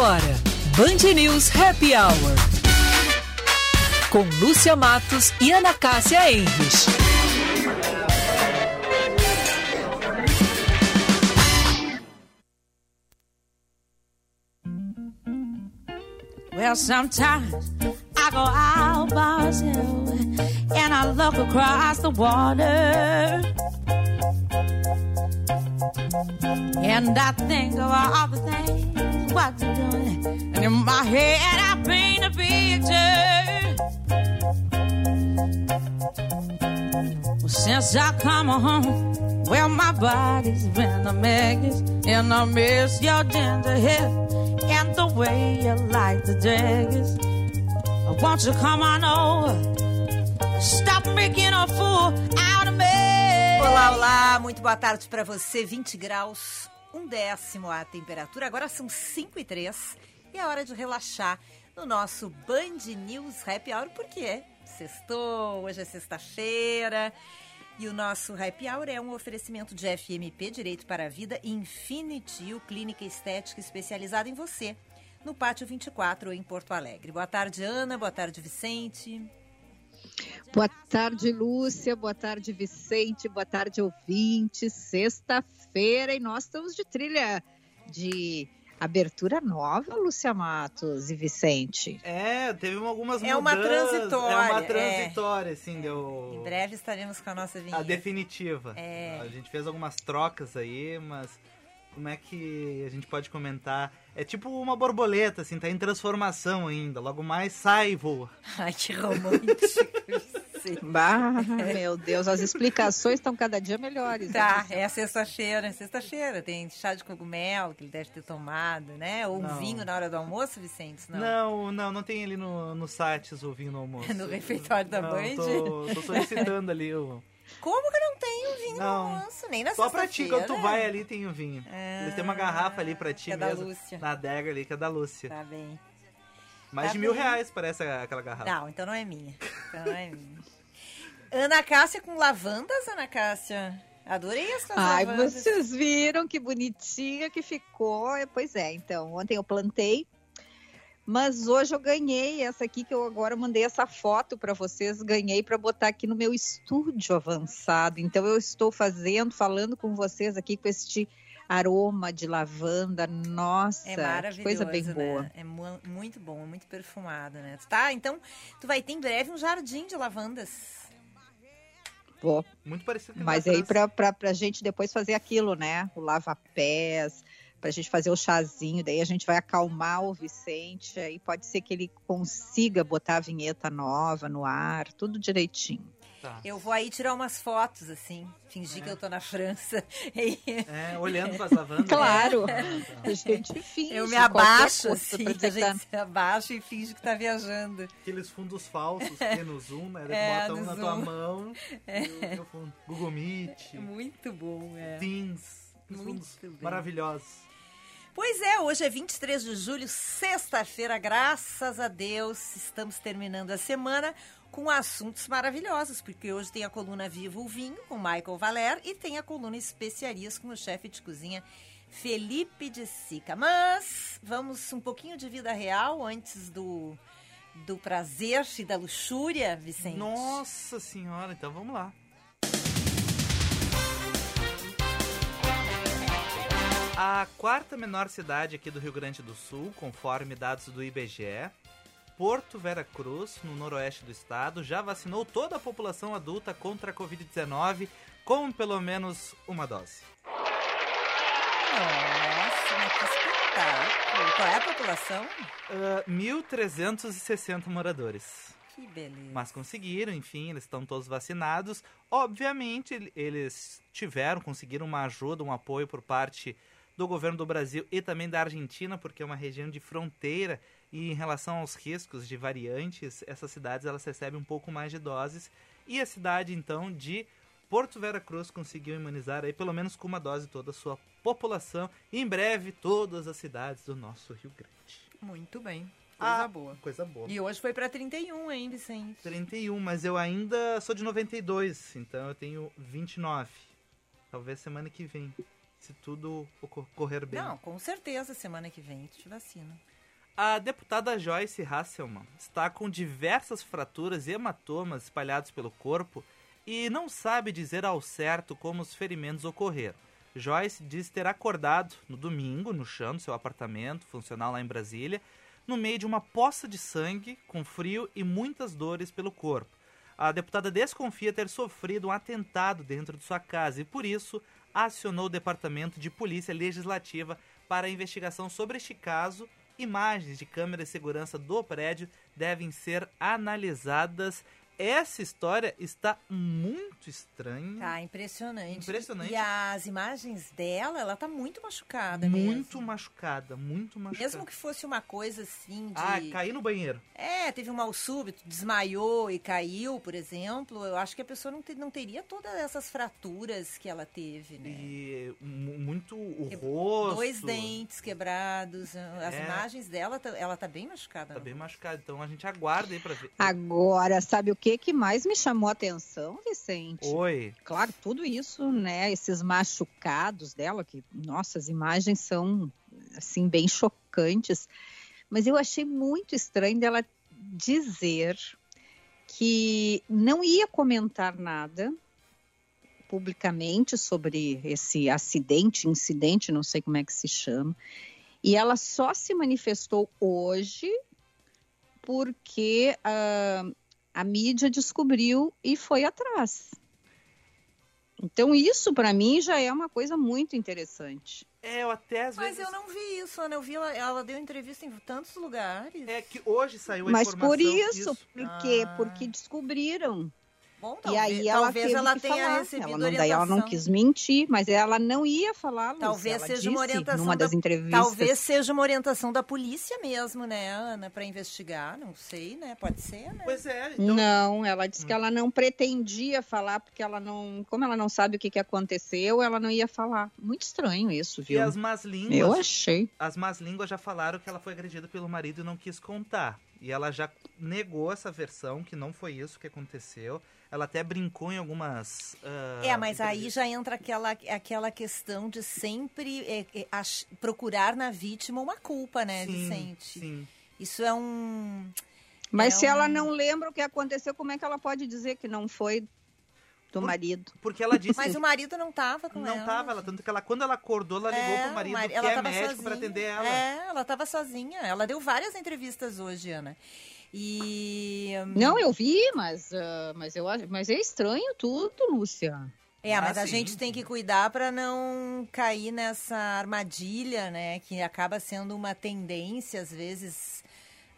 agora, Band News Happy Hour. Com Lúcia Matos e Ana Cássia Enres. Well, sometimes I go out by and I look across the water. And I think of all the things what you're doing. And in my head, I paint a picture. Well, since I come home, well, my body's been a mess. And I miss your ginger hair and the way you like the daggers. Won't you come on over? Stop making a fool out of me. Olá, olá, muito boa tarde para você. 20 graus, um décimo a temperatura. Agora são 5 e 3 e é hora de relaxar no nosso Band News Happy Hour, porque é sextou, hoje é sexta-feira. E o nosso Happy Hour é um oferecimento de FMP Direito para a Vida Infinity, clínica estética especializada em você, no Pátio 24 em Porto Alegre. Boa tarde, Ana. Boa tarde, Vicente. Boa tarde, Lúcia. Boa tarde, Vicente. Boa tarde, ouvintes. Sexta-feira e nós estamos de trilha de abertura nova, Lúcia Matos e Vicente. É, teve algumas É uma mudanças. transitória, É uma é. transitória, assim, deu... Em breve estaremos com a nossa vinheta. A definitiva. É. A gente fez algumas trocas aí, mas como é que a gente pode comentar? É tipo uma borboleta, assim, tá em transformação ainda. Logo mais sai e voa. Ai, que romântico. Bah, meu Deus, as explicações estão cada dia melhores. Tá, né? é sexta-feira, é sexta-feira. Tem chá de cogumelo que ele deve ter tomado, né? Ou Não. vinho na hora do almoço, Vicente? Não. Não, não, não tem ali no, no site o vinho no almoço. No refeitório da não, Band? Tô, tô solicitando ali o... Como que não tem o vinho Não. no almoço? Nem na Só pra ti, quando tu vai ali tem o vinho. Ah, Eles têm uma garrafa ali pra ti que é da mesmo. Lúcia. Na adega ali, que é da Lúcia. Tá bem. Mais Tá de mil bem. reais parece aquela garrafa. Não, então não é minha. Então não é minha. Ana Cássia com lavandas, Ana Cássia. Adorei as tuas Ai, lavandas. vocês viram que bonitinha que ficou. Pois é, então, ontem eu plantei, mas hoje eu ganhei essa aqui que eu agora mandei essa foto para vocês, ganhei para botar aqui no meu estúdio avançado. Então eu estou fazendo, falando com vocês aqui com este aroma de lavanda. Nossa, É coisa bem né? boa. É mu- muito bom, é muito perfumado, né? Tá, então tu vai ter em breve um jardim de lavandas. Vou. Muito parecido com Mas a aí pra, pra gente depois fazer aquilo, né? O lava-pés, pra gente fazer o chazinho, daí a gente vai acalmar o Vicente, aí pode ser que ele consiga botar a vinheta nova no ar, tudo direitinho. Tá. Eu vou aí tirar umas fotos, assim, fingir que eu tô na França. E É, olhando para as lavandas. Claro, né? a gente finge. eu me abaixo, assim, a tá- gente se abaixa e finge que tá viajando. Aqueles fundos falsos que tem no Zoom, né? Eles É, botam um na Zoom. tua mão e o fundo. Google Meet, Muito bom, é. Teams, Muito fundos bem. maravilhosos. Pois é, hoje é 23 de julho, sexta-feira, graças a Deus, estamos terminando a semana com assuntos maravilhosos, porque hoje tem a coluna Viva o Vinho, com Michael Valer, e tem a coluna Especiarias com o chefe de cozinha Felipe de Sica. Mas vamos um pouquinho de vida real antes do, do prazer e da luxúria, Vicente. Nossa senhora, então vamos lá. A quarta menor cidade aqui do Rio Grande do Sul, conforme dados do IBGE, Porto Vera Cruz, no noroeste do estado, já vacinou toda a população adulta contra a Covid-19 com pelo menos uma dose. Nossa, mas que espetáculo. Qual é a população? Ah, 1.360 moradores. Que beleza. Mas conseguiram, enfim, eles estão todos vacinados. Obviamente, ele- eles tiveram, conseguiram uma ajuda, um apoio por parte do governo do Brasil e também da Argentina, porque é uma região de fronteira e em relação aos riscos de variantes, essas cidades elas recebem um pouco mais de doses. E a cidade, então, de Porto Vera Cruz conseguiu imunizar aí pelo menos com uma dose toda a sua população. E em breve, todas as cidades do nosso Rio Grande. Muito bem. Coisa Ah, boa. Coisa boa. E hoje foi pra 31, hein, Vicente? 31, mas eu ainda sou de 92, então eu tenho 29. Talvez semana que vem. Se tudo correr bem. Não, com certeza, semana que vem te vacina. A deputada Joyce Hasselman está com diversas fraturas e hematomas espalhados pelo corpo e não sabe dizer ao certo como os ferimentos ocorreram. Joyce diz ter acordado no domingo no chão do seu apartamento funcional lá em Brasília, no meio de uma poça de sangue, com frio e muitas dores pelo corpo. A deputada desconfia ter sofrido um atentado dentro de sua casa e, por isso, acionou o Departamento de Polícia Legislativa para a investigação sobre este caso. Imagens de câmera de segurança do prédio devem ser analisadas. Essa história está muito estranha. Tá impressionante. Impressionante. E as imagens dela, ela tá muito machucada muito mesmo. machucada, muito machucada. Mesmo que fosse uma coisa assim de. Ah, caí no banheiro. É, teve um mal súbito, desmaiou e caiu, por exemplo. Eu acho que a pessoa não, te- não teria todas essas fraturas que ela teve, né? E mu- muito o Que- rosto. Dois dentes quebrados. As É. imagens dela, tá- ela tá bem machucada. Tá bem machucado. Então a gente aguarda aí pra ver. Agora, sabe o que que mais me chamou a atenção, Vicente? Oi. Claro, tudo isso, né? Esses machucados dela, que, nossa, as imagens são, assim, bem chocantes. Mas eu achei muito estranho dela dizer que não ia comentar nada publicamente sobre esse acidente, incidente, não sei como é que se chama. E ela só se manifestou hoje porque ah, a mídia descobriu e foi atrás. Então, isso para mim já é uma coisa muito interessante. É, eu até às Mas vezes. eu não vi isso, Ana. Eu vi ela, ela deu entrevista em tantos lugares. É que hoje saiu a Mas informação. por isso, isso. por quê? Ah. Porque descobriram. Bom, e talvez, aí ela talvez ela que tenha falar. recebido Ela não, daí orientação. ela não quis mentir, mas ela não ia falar. Talvez ela seja uma orientação numa da- das entrevistas. Talvez seja uma orientação da polícia mesmo, né, Ana, para investigar. Não sei, né? Pode ser, né? Pois é, então. Não, ela disse Hum. que ela não pretendia falar porque ela não, como ela não sabe o que, que aconteceu, ela não ia falar. Muito estranho isso, E viu? as más línguas. Eu achei. As más línguas já falaram que ela foi agredida pelo marido e não quis contar. E ela já negou essa versão, que não foi isso que aconteceu. Ela até brincou em algumas. ah, É, mas aí já entra aquela, aquela questão de sempre é, é, ach- procurar na vítima uma culpa, né, sim, Vicente? Sim. Isso é um. Mas É se ela um- não lembra o que aconteceu, como é que ela pode dizer que não foi do Por- marido? Porque ela disse Mas o marido não tava com não ela. tava, ela, tanto que ela, quando ela acordou, ela ligou É, pro marido, o mari- que ela é tava médico, sozinha. pra atender ela. É, ela tava sozinha. Ela deu várias entrevistas hoje, Ana. E. Não, eu vi, mas, ah, mas, eu, acho- mas é estranho tudo, Lúcia. É, Ah, mas a sim, gente tem que cuidar para não cair nessa armadilha, né? Que acaba sendo uma tendência, às vezes,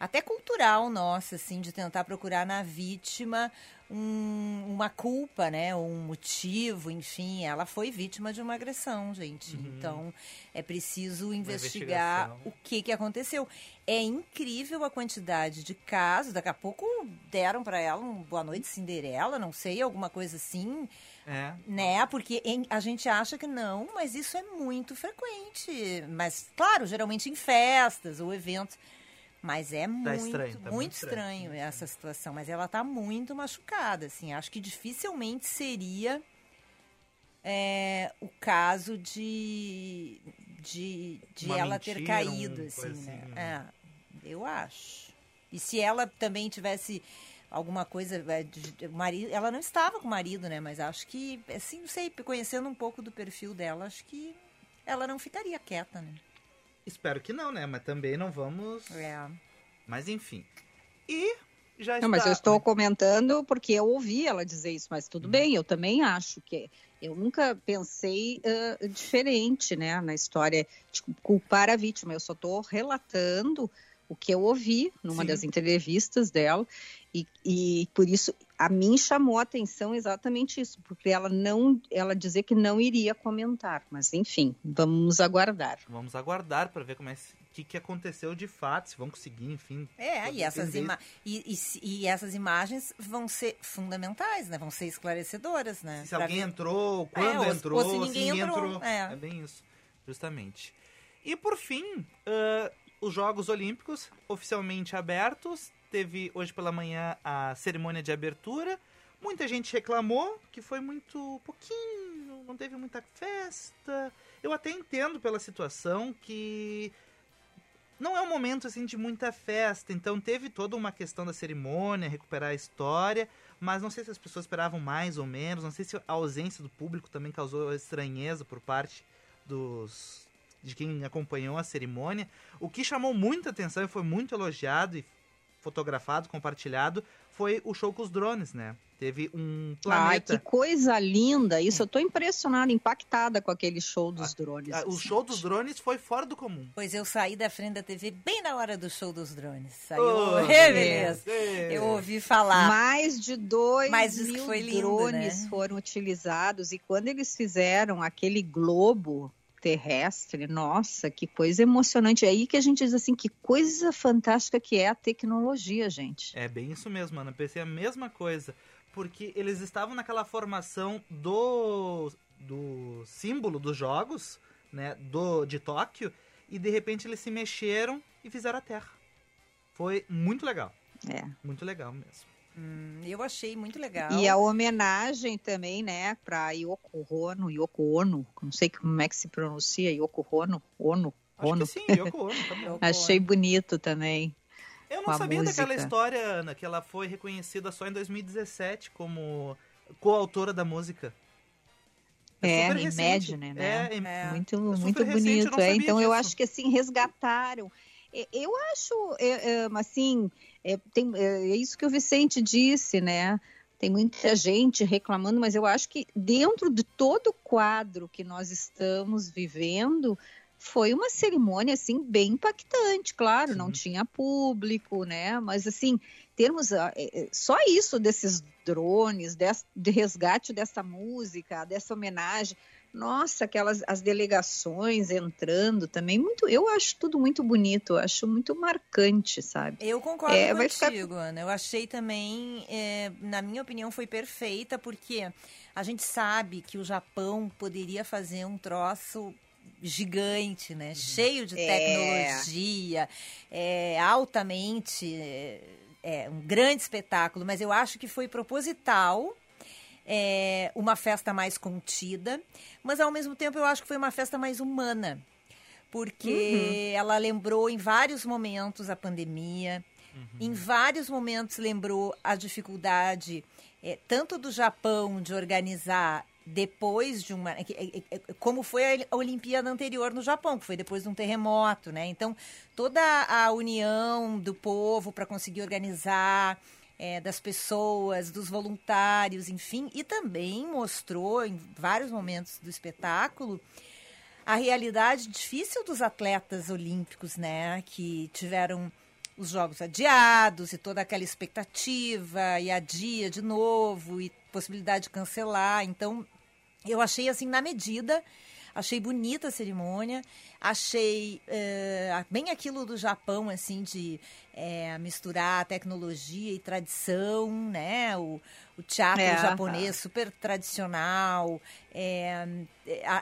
até cultural nossa, assim, de tentar procurar na vítima um- uma culpa, né? Um motivo, enfim. Ela foi vítima de uma agressão, gente. Uhum. Então, é preciso investigar o que, que aconteceu. É incrível a quantidade de casos. Daqui a pouco deram para ela um Boa Noite Cinderela, não sei, alguma coisa assim É. né? Porque em- a gente acha que não, mas isso é muito frequente. Mas, claro, geralmente em festas ou eventos. Mas é muito, estranho, tá muito, muito estranho, estranho. essa situação. Mas ela tá muito machucada, assim. Acho que dificilmente seria é, o caso de, de, de Uma ela ter mentira, caído, um assim, né? assim, É, eu acho. E se ela também tivesse alguma coisa. é, marido, ela não estava com o marido, né? Mas acho que, assim, não sei, conhecendo um pouco do perfil dela, acho que ela não ficaria quieta, né? Espero que não, né? Mas também não vamos. É. Mas enfim. E já Não, mas está- eu estou comentando porque eu ouvi ela dizer isso, mas Uhum. tudo bem, eu também acho que eu nunca pensei ah, diferente, né, na história de culpar a vítima. Eu só estou relatando o que eu ouvi numa Sim. das entrevistas dela e, e por isso a mim chamou a atenção exatamente isso, porque ela não, ela dizer que não iria comentar, mas enfim, vamos aguardar. Vamos aguardar para ver como é o que, que aconteceu de fato, se vão conseguir, enfim. É, e essas, e, e se- e essas imagens vão ser fundamentais, né? Vão ser esclarecedoras, né? Se Pra alguém ver- entrou, quando se- entrou, ou se ninguém entrou, é. É bem isso, justamente. E por fim, ah, os Jogos Olímpicos oficialmente abertos. Teve hoje pela manhã a cerimônia de abertura. Muita gente reclamou que foi muito pouquinho, não, teve muita festa. Eu até entendo pela situação que não é um momento assim de muita festa, então teve toda uma questão da cerimônia, recuperar a história, mas não sei se as pessoas esperavam mais ou menos, não sei se a ausência do público também causou estranheza por parte dos de quem acompanhou a cerimônia. O que chamou muita atenção e foi muito elogiado e fotografado, compartilhado, foi o show com os drones, né? Teve um planeta. Ai, que coisa linda! Isso eu tô impressionada, impactada com aquele show dos drones. Ah, o show dos drones foi fora do comum. Pois eu saí da frente da TV bem na hora do show dos drones. Saiu, Oh, é, beleza. é. Eu ouvi falar. Mais de dois Mas mil foi lindo, drones né? foram utilizados e quando eles fizeram aquele globo terrestre, nossa, que coisa emocionante. É aí que a gente diz assim, que coisa fantástica que é a tecnologia, gente. É bem isso mesmo, Ana. Pensei a mesma coisa. Porque eles estavam naquela formação do, do símbolo dos jogos, né? Do, de Tóquio. E de repente eles se mexeram e fizeram a Terra. Foi muito legal. É. Muito legal mesmo. Hum, eu achei muito legal. E a homenagem também, né, para Yoko Ono, Yoko Ono, não sei como é que se pronuncia, Yoko Ono, Ono, Acho Ono. que sim, Yoko Ono, tá. Yoko Achei bonito também. Eu não sabia daquela música. história, Ana, que ela foi reconhecida só em 2017 como coautora da música. É, recente. Imagine, né? É, É. Muito, super muito recente, eu bonito. é. Então eu disso. acho que assim resgataram. Eu acho, é, é, assim, é, tem, é, é isso que o Vicente disse, né? Tem muita gente reclamando, mas eu acho que dentro de todo o quadro que nós estamos vivendo, foi uma cerimônia assim bem impactante, claro, não Sim. tinha público, né? Mas assim, termos ah, só isso desses drones, des, de resgate dessa música, dessa homenagem, nossa, aquelas as delegações entrando também, muito, eu acho tudo muito bonito, eu acho muito marcante, sabe? Eu concordo É, vai ficar- contigo, Ana. Eu achei também, é, na minha opinião, foi perfeita, porque a gente sabe que o Japão poderia fazer um troço gigante, né? Cheio de É. tecnologia, é, altamente, é, é, um grande espetáculo, mas eu acho que foi proposital. É, uma festa mais contida, mas ao mesmo tempo eu acho que foi uma festa mais humana, porque ela lembrou em vários momentos a pandemia, em vários momentos lembrou a dificuldade eh, tanto do Japão de organizar depois de uma é é- é- é- como foi a a Olimpíada anterior no Japão que foi depois de um terremoto né? Então toda a união do povo para conseguir organizar eh, das pessoas dos voluntários enfim e também mostrou em vários momentos do espetáculo a realidade difícil dos atletas olímpicos, né? Que tiveram os jogos adiados e toda aquela expectativa e adia de novo e possibilidade de cancelar. Então, eu achei assim na medida, achei bonita a cerimônia, achei eh, bem aquilo do Japão assim de eh, misturar tecnologia e tradição, né? O, o teatro É, japonês super tradicional, é,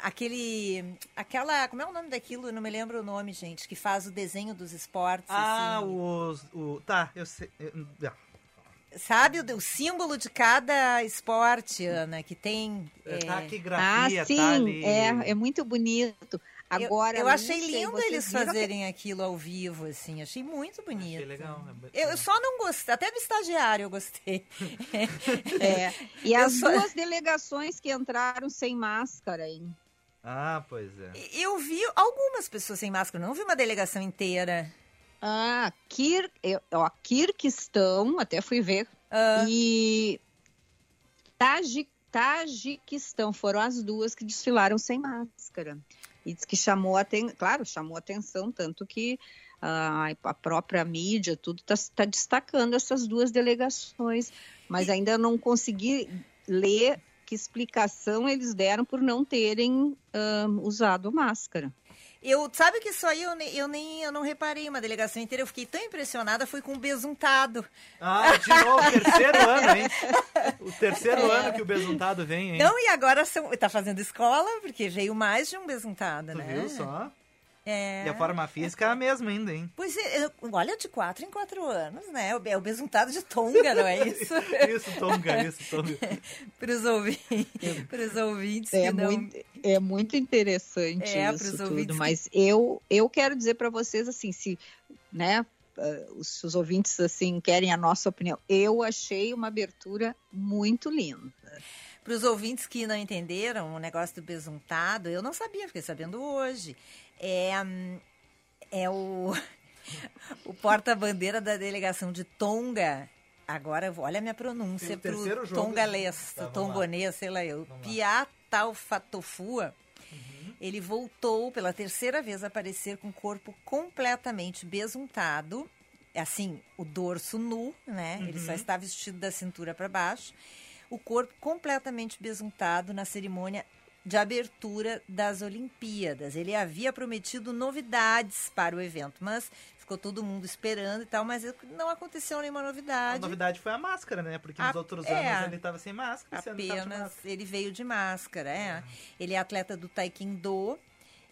aquele, aquela, como é o nome daquilo? Eu não me lembro o nome, gente, que faz o desenho dos esportes. Ah, assim. os, o. Tá, eu sei. eu- Sabe o, o símbolo de cada esporte, Ana, que tem. é, é, Tá aqui Ah, sim, tá ali. é, é muito bonito. eu- Agora, eu, achei Lúcia, lindo eles viram que- fazerem aquilo ao vivo, assim, achei muito bonito. Achei legal. é bem- Eu, eu só não gostei, até do estagiário eu gostei. É, e Eu as só- duas delegações que entraram sem máscara, hein? Ah, pois é. Eu vi algumas pessoas sem máscara, não vi uma delegação inteira. Ah, Kir, ó, Kirguistão, até fui ver, Ah, e Taji- Tajiquistão foram as duas que desfilaram sem máscara. E diz que chamou aten claro, chamou atenção, tanto que ah, a própria mídia, tudo está destacando essas duas delegações. Mas ainda não consegui ler que explicação eles deram por não terem ah, usado máscara. Eu, sabe que isso aí eu, ne- eu nem eu não reparei uma delegação inteira. Eu fiquei tão impressionada, foi com o besuntado. Ah, de novo, terceiro ano, hein? O terceiro ano que o besuntado vem, hein? Não, e agora são, tá fazendo escola, porque veio mais de um besuntado, tu né? viu só? É. E a forma física é a mesma ainda, hein? Pois é, eu- olha, de quatro em quatro anos, né? É o besuntado de Tonga, não é isso? Isso, Tonga, isso, Tonga. Para os ouvintes, pros ouvintes É que não... muito, é muito interessante É, isso tudo, que- mas eu, eu quero dizer para vocês assim, se, né, eh, os, os ouvintes assim querem a nossa opinião, eu achei uma abertura muito linda. Para os ouvintes que não entenderam o negócio do besuntado, eu não sabia, fiquei sabendo hoje. É, hum, é o, o porta-bandeira da delegação de Tonga. Agora, olha a minha pronúncia para o tongalês, Tá, tongonês, sei lá eu. Piatalfatofua. Ele voltou pela terceira vez a aparecer com o corpo completamente besuntado. Assim, o dorso nu, né? Ele só está vestido da cintura para baixo. O corpo completamente besuntado na cerimônia de abertura das Olimpíadas. Ele havia prometido novidades para o evento, mas ficou todo mundo esperando e tal, mas não aconteceu nenhuma A novidade. novidade foi a máscara, né? Porque nos A- outros é. anos ele tava sem máscara, Apenas máscara. ele veio de máscara, é. Ele é atleta do Taekwondo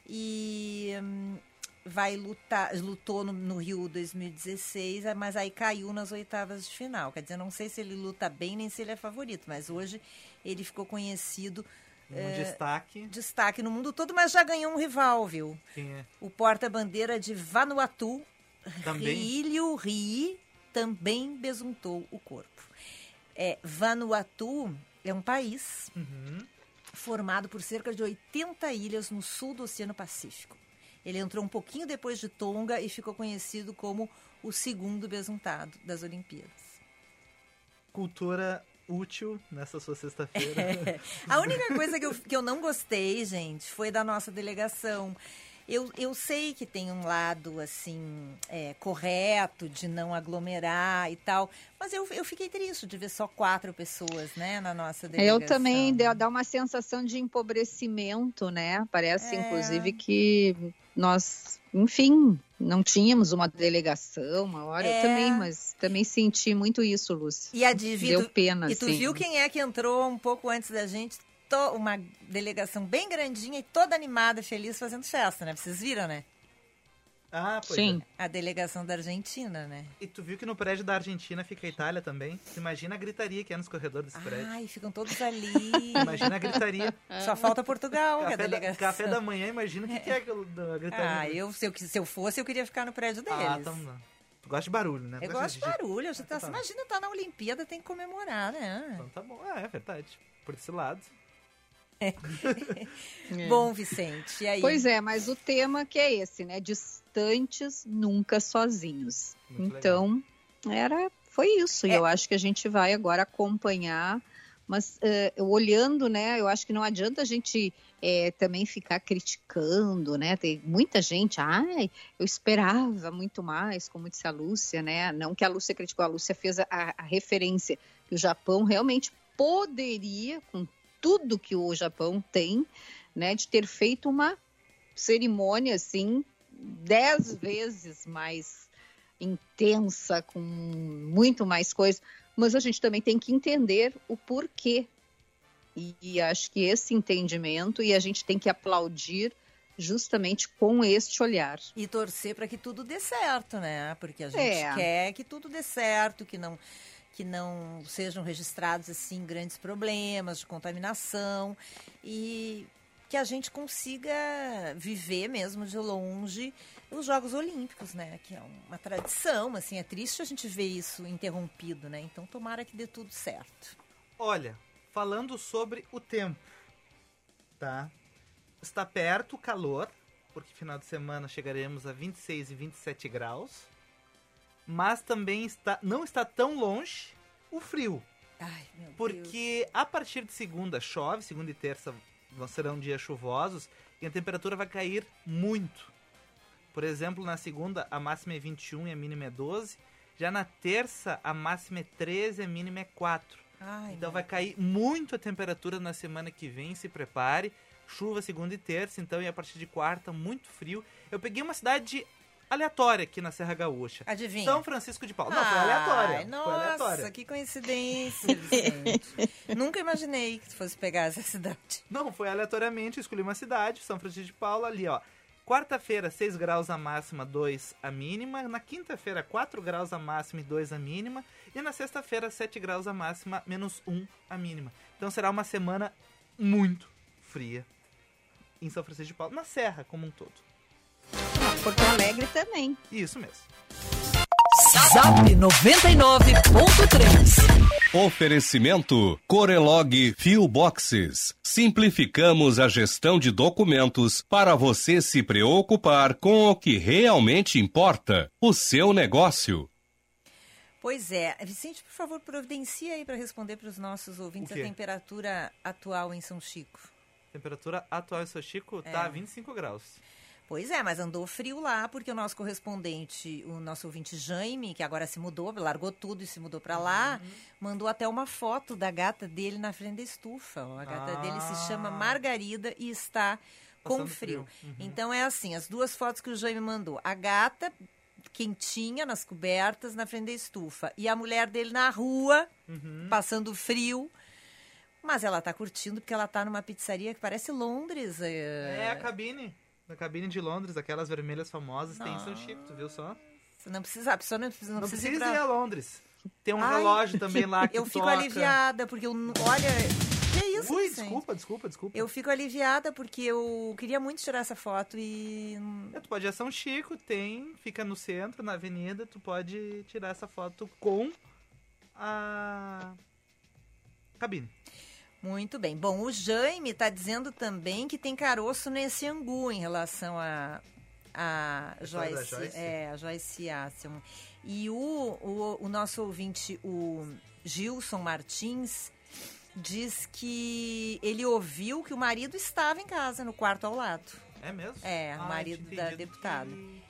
e hum, vai lutar, lutou no, no Rio 2016, mas aí caiu nas oitavas de final. Quer dizer, não sei se ele luta bem nem se ele é favorito, mas hoje ele ficou conhecido Um destaque. destaque no mundo todo, mas já ganhou um rival, viu? Quem é? O porta-bandeira de Vanuatu, Também. Riilio Rii, também besuntou o corpo. É, Vanuatu é um país Uhum. formado por cerca de 80 ilhas no sul do Oceano Pacífico. Ele entrou um pouquinho depois de Tonga e ficou conhecido como o segundo besuntado das Olimpíadas. Cultura útil nessa sua sexta-feira. A única coisa que eu, que eu não gostei, gente, foi da nossa delegação. Eu, eu sei que tem um lado, assim, é, correto de não aglomerar e tal, mas eu, eu fiquei triste de ver só quatro pessoas, né, na nossa delegação. Eu também dá uma sensação de empobrecimento, né? Parece, É. inclusive, que nós, enfim, não tínhamos uma delegação, uma hora. É. Eu também, mas também senti muito isso, Lúcia. E a Divi, Deu pena, E tu assim. viu quem é que entrou um pouco antes da gente? To- uma delegação bem grandinha e toda animada, feliz, fazendo festa, né? Vocês viram, né? ah, pois Sim. é. A delegação da Argentina, né? E tu viu que no prédio da Argentina fica a Itália também? Tu imagina a gritaria que é nos corredores desse prédio. Ai, ficam todos ali. Imagina a gritaria. Só falta Portugal, que é a café, da, delegação. café da manhã, imagina o que, que é aquilo da gritaria. Ah, eu, se, eu, se eu fosse, eu queria ficar no prédio deles. Ah, então não. Tu gosta de barulho, né? Tu Eu gosto de barulho. Eu já tá, Então tá. imagina estar na Olimpíada, tem que comemorar, né? Então tá bom. Ah, é verdade. Por esse lado. Bom, Vicente, e aí? Pois é, mas o tema que é esse, né? Distantes, nunca sozinhos. Muito então, era, foi isso. E É. eu acho que a gente vai agora acompanhar, mas eh, olhando, né? Eu acho que não adianta a gente eh, também ficar criticando, né? Tem muita gente, ai, eu esperava muito mais, como disse a Lúcia, né? Não que a Lúcia criticou, a Lúcia fez a, a referência que o Japão realmente poderia, com tudo que o Japão tem, né, de ter feito uma cerimônia assim dez vezes mais intensa, com muito mais coisa. Mas a gente também tem que entender o porquê. E, e acho que esse entendimento e a gente tem que aplaudir justamente com este olhar. E torcer para que tudo dê certo, né? Porque a gente É. quer que tudo dê certo, que não que não sejam registrados assim grandes problemas de contaminação e que a gente consiga viver mesmo de longe os Jogos Olímpicos, né? Que é uma tradição, assim, é triste a gente ver isso interrompido, né? Então tomara que dê tudo certo. Olha, falando sobre o tempo, tá? Está perto o calor, porque final de semana chegaremos a 26 e 27 graus. Mas também está, não está tão longe o frio. Ai, meu Deus. Porque a partir de segunda chove, segunda e terça serão dias chuvosos e a temperatura vai cair muito. Por exemplo, na segunda a máxima é 21 e a mínima é 12. Já na terça a máxima é 13 e a mínima é 4. Ai, Então vai cair muito a temperatura na semana que vem, se prepare. Chuva segunda e terça, então, e a partir de quarta, muito frio. Eu peguei uma cidade aleatória aqui na Serra Gaúcha. Adivinha? São Francisco de Paula. Não, foi aleatória. Ai, foi nossa, aleatória. que coincidência. Nunca imaginei que tu fosse pegar essa cidade. Não, foi aleatoriamente, eu escolhi uma cidade, São Francisco de Paula, ali, ó. Quarta-feira, 6 graus a máxima, 2 a mínima. Na quinta-feira, 4 graus a máxima e 2 a mínima. E na sexta-feira, 7 graus a máxima, menos 1 a mínima. Então será uma semana muito fria em São Francisco de Paula, na Serra como um todo. Porto Alegre também. Isso mesmo. Zap 99.3. Oferecimento Corelog Fio Boxes. Simplificamos a gestão de documentos para você se preocupar com o que realmente importa, o seu negócio. Pois é. Vicente, por favor, providencia aí para responder para os nossos ouvintes a temperatura atual em São Chico. Temperatura atual em São Chico tá É. 25 graus. Pois é, mas andou frio lá, porque o nosso correspondente, o nosso ouvinte Jaime, que agora se mudou, largou tudo e se mudou para lá, Uhum. mandou até uma foto da gata dele na frente da estufa. A gata dele se chama Ah. Margarida e está com Passando frio. frio. Uhum. Então é assim, as duas fotos que o Jaime mandou. A gata quentinha nas cobertas na frente da estufa e a mulher dele na rua, Uhum. passando frio. Mas ela tá curtindo porque ela tá numa pizzaria que parece Londres. é, É a cabine. Na cabine de Londres, aquelas vermelhas famosas, tem em São Chico, tu viu só? Você não precisa, a pessoa não precisa, não Não precisa precisa ir ir pra... a Londres. Tem um Ai, relógio também lá que Eu fico toca. aliviada, porque eu. Olha. Que isso, Ui, Vicente? desculpa, desculpa, desculpa. Eu fico aliviada porque eu queria muito tirar essa foto e. É, Tu pode ir a São Chico, tem, fica no centro, na avenida, tu pode tirar essa foto com a cabine. Muito bem. Bom, o Jaime está dizendo também que tem caroço nesse angu em relação a. A da Joyce, Joyce? é, a Joyce Asselman. E o, o, o nosso ouvinte, o Gilson Martins, diz que ele ouviu que o marido estava em casa, no quarto ao lado. É mesmo? É, o Ah, marido tinha da deputada. que-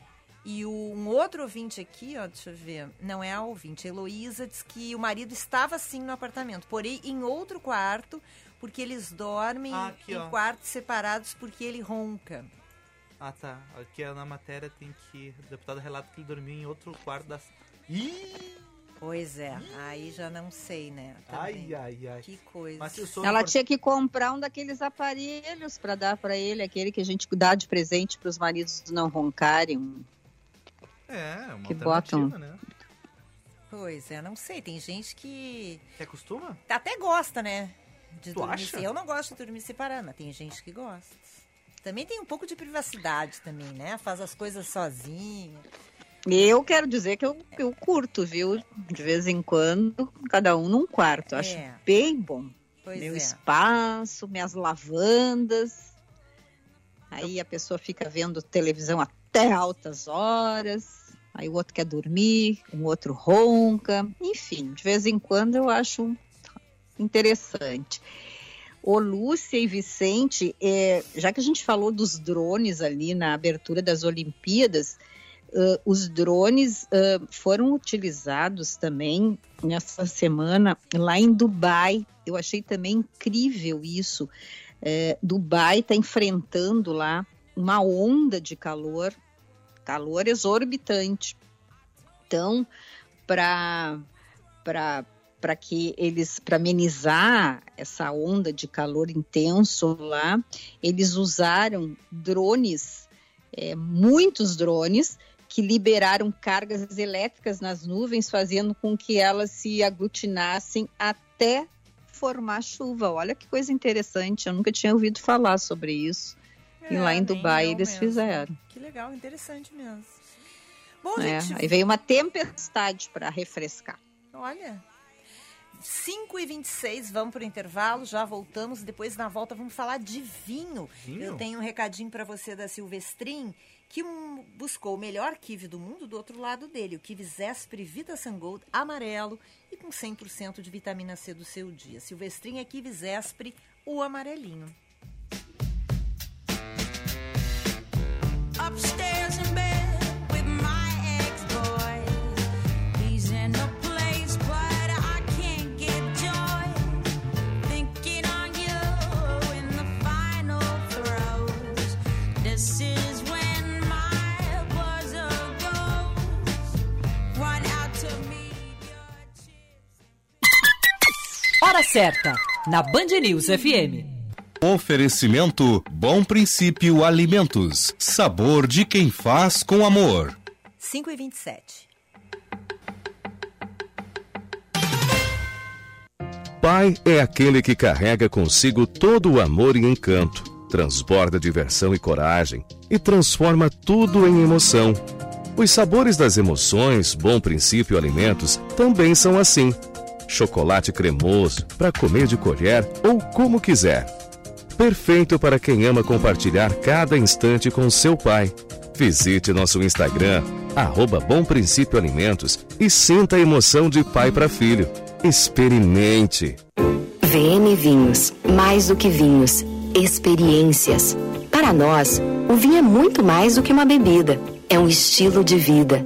E o- um outro ouvinte aqui, ó, deixa eu ver, não é a ouvinte, a Heloísa diz que o marido estava sim no apartamento, porém em outro quarto, porque eles dormem Ah, aqui, em ó. quartos separados porque ele ronca. Ah, tá. Aqui na matéria tem que... O deputado relata que ele dormiu em outro quarto da... Ih! Pois é, aí já não sei, né? Ai, também. ai, ai. Que coisa. Ela tinha que comprar um daqueles aparelhos para dar para ele, aquele que a gente dá de presente para os maridos não roncarem. É, uma que botam. né? Pois é, não sei, tem gente que Você acostuma? até gosta, né? De Tu dormir acha? Eu não gosto de dormir separado, mas tem gente que gosta. Também tem um pouco de privacidade também, né? Faz as coisas sozinho. Eu quero dizer que eu, eu curto, viu? De vez em quando, cada um num quarto. Acho É. bem bom. Pois Meu é. espaço, minhas lavandas. Aí a pessoa fica vendo televisão até altas horas. Aí o outro quer dormir, um outro ronca. Enfim, de vez em quando eu acho interessante. Ô Lúcia e Vicente, é, já que a gente falou dos drones ali na abertura das Olimpíadas, ãh, os drones ãh, foram utilizados também nessa semana lá em Dubai. Eu achei também incrível isso. É, Dubai está enfrentando lá uma onda de calor, calor exorbitante. Então, para para que eles para amenizar essa onda de calor intenso lá, eles usaram drones, é, muitos drones que liberaram cargas elétricas nas nuvens, fazendo com que elas se aglutinassem até formar chuva. Olha que coisa interessante, eu nunca tinha ouvido falar sobre isso. E lá em nem Dubai eles mesmo. fizeram. Que legal, interessante mesmo. Bom, É, gente, aí veio uma tempestade para refrescar. olha. 5 e 26 vamos para o intervalo, já voltamos. Depois, na volta, vamos falar de vinho. Vinho? Eu tenho um recadinho para você da Silvestrin, que buscou o melhor kiwi do mundo do outro lado dele. O kiwi Zespri Vita Gold amarelo e com 100% de vitamina C do seu dia. Silvestrin é kiwi Zespri, o amarelinho. Hora certa, na Band News FM. Oferecimento Bom Princípio Alimentos. Sabor de quem faz com amor. 5 e 27. Pai é aquele que carrega consigo todo o amor e encanto, transborda diversão e coragem e transforma tudo em emoção. Os sabores das emoções, Bom Princípio Alimentos, também são assim. Chocolate cremoso, para comer de colher ou como quiser. Perfeito para quem ama compartilhar cada instante com seu pai. Visite nosso Instagram, arroba Bom Princípio Alimentos e sinta a emoção de pai para filho. Experimente. VM Vinhos, mais do que vinhos, experiências. Para nós, o vinho é muito mais do que uma bebida, é um estilo de vida.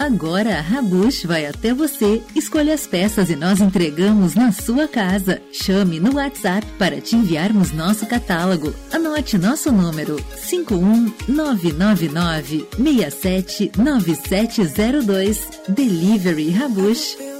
Agora a Rabush vai até você, escolha as peças e nós entregamos na sua casa. Chame no WhatsApp para te enviarmos nosso catálogo. Anote nosso número 51999 679702. Delivery Rabush.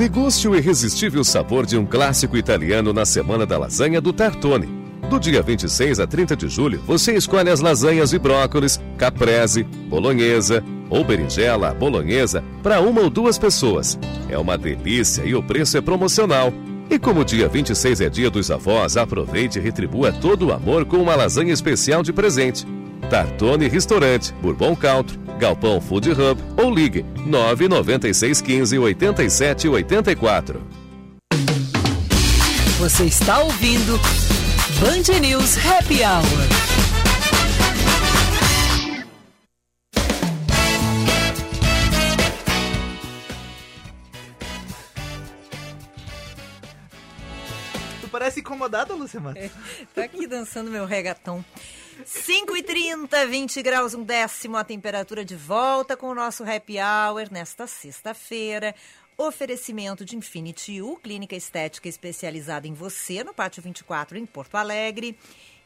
Deguste o irresistível sabor de um clássico italiano na Semana da Lasanha do Tartone. Do dia 26 a 30 de julho, você escolhe as lasanhas de brócolis, caprese, bolonhesa ou berinjela bolonhesa para uma ou duas pessoas. É uma delícia e o preço é promocional. E como o dia 26 é dia dos avós, aproveite e retribua todo o amor com uma lasanha especial de presente. Tartone Restaurante, Bourbon Country, Galpão Food Hub ou ligue 99615 8784. Você está ouvindo Band News Happy Hour. Tu parece incomodada, Lúcia Matos. É, tô aqui dançando meu regatão. 5 e 30, 20 graus, um décimo a temperatura de volta com o nosso happy hour nesta sexta-feira. Oferecimento de Infinity U, clínica estética especializada em você, no Pátio 24, em Porto Alegre.